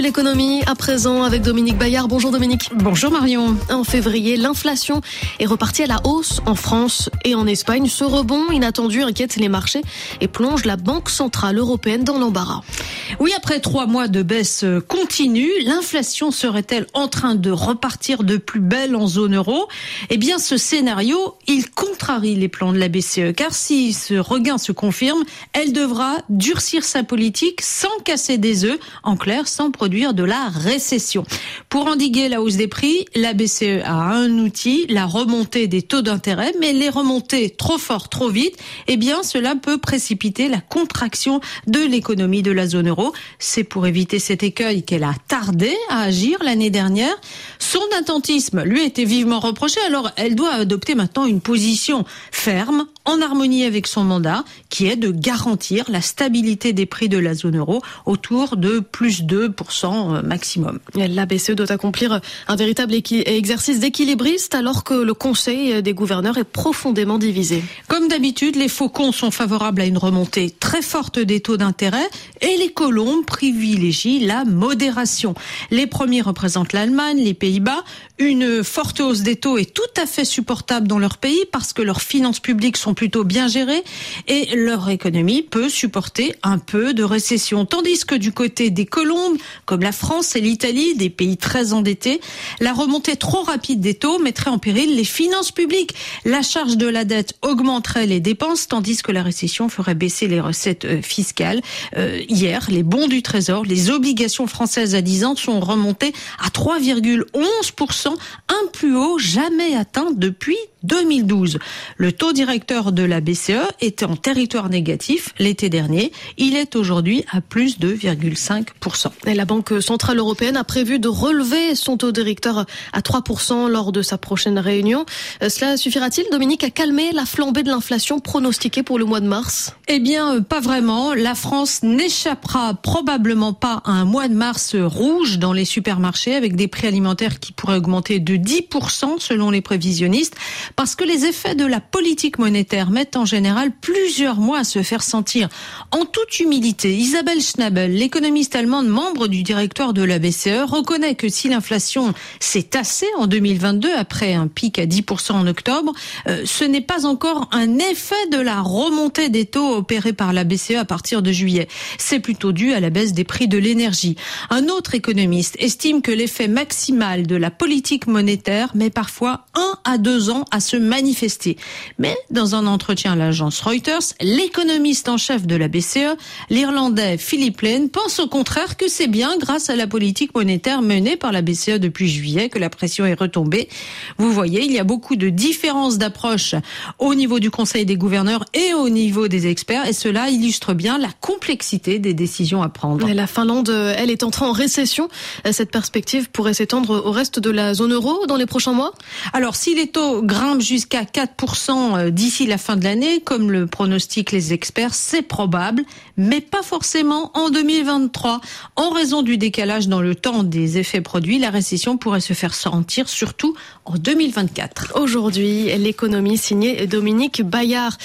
l'économie à présent avec Dominique Bayard. Bonjour Dominique. Bonjour Marion. En février, l'inflation est repartie à la hausse en France et en Espagne. Ce rebond inattendu inquiète les marchés et plonge la Banque Centrale Européenne dans l'embarras. Oui, après trois mois de baisse continue, l'inflation serait-elle en train de repartir de plus belle en zone euro? Eh bien, ce scénario, il contrarie les plans de la BCE, car si ce regain se confirme, elle devra durcir sa politique sans casser des œufs, en clair, sans produire de la récession. Pour endiguer la hausse des prix, la BCE a un outil, la remontée des taux d'intérêt, mais les remonter trop fort, trop vite, eh bien, cela peut précipiter la contraction de l'économie de la zone euro. C'est pour éviter cet écueil qu'elle a tardé à agir l'année dernière. Son attentisme lui a été vivement reproché, alors elle doit adopter maintenant une position ferme, en harmonie avec son mandat, qui est de garantir la stabilité des prix de la zone euro autour de plus 2% euh, maximum. La BCE doit accomplir un véritable exercice d'équilibriste alors que le Conseil des gouverneurs est profondément divisé. Comme d'habitude, les faucons sont favorables à une remontée très forte des taux d'intérêt et les colombes privilégient la modération. Les premiers représentent l'Allemagne, les Pays-Bas. Une forte hausse des taux est tout à fait supportable dans leur pays parce que leurs finances publiques sont plutôt bien gérées et leur économie peut supporter un peu de récession. Tandis que du côté des colombes, comme la France et l'Italie, des pays très endettés, la remontée trop rapide des taux mettrait en péril les finances publiques. La charge de la dette augmenterait les dépenses tandis que la récession ferait baisser les recettes euh, fiscales. Euh, hier, les bons du Trésor, les obligations françaises à 10 ans sont remontées à 3,11%, un plus haut jamais atteint depuis 2012. Le taux directeur de la BCE était en territoire négatif l'été dernier. Il est aujourd'hui à plus de 2,5%. Et la Banque Centrale Européenne a prévu de relever son taux directeur à 3% lors de sa prochaine réunion. Euh, cela suffira-t-il, Dominique, à calmer la flambée de l'inflation pronostiquée pour le mois de mars? Eh bien, euh, pas vraiment. La France n'échappera probablement pas à un mois de mars rouge dans les supermarchés avec des prix alimentaires qui pourraient augmenter de 10% selon les prévisionnistes parce que les effets de la politique monétaire mettent en général plusieurs mois à se faire sentir. En toute humilité, Isabelle Schnabel, l'économiste allemande membre du directoire de la BCE, reconnaît que si l'inflation s'est tassée en 2022 après un pic à 10% en octobre, euh, ce n'est pas encore un effet de la remontée des taux opérés par la BCE à partir de juillet. C'est plutôt dû à la baisse des prix de l'énergie. Un autre économiste estime que l'effet maximal de la politique monétaire met parfois un à deux ans se manifester. Mais dans un entretien à l'agence Reuters, l'économiste en chef de la BCE, l'Irlandais Philippe Lane, pense au contraire que c'est bien grâce à la politique monétaire menée par la BCE depuis juillet que la pression est retombée. Vous voyez, il y a beaucoup de différences d'approche au niveau du Conseil des gouverneurs et au niveau des experts, et cela illustre bien la complexité des décisions à prendre. la Finlande, elle, est entrée en récession. Cette perspective pourrait s'étendre au reste de la zone euro dans les prochains mois? Alors, si les taux jusqu'à 4% euh, d'ici la fin de l'année, comme le pronostiquent les experts, c'est probable, mais pas forcément en 2023. En raison du décalage dans le temps des effets produits, la récession pourrait se faire sentir surtout en 2024. Aujourd'hui, l'économie signée Dominique Bayard.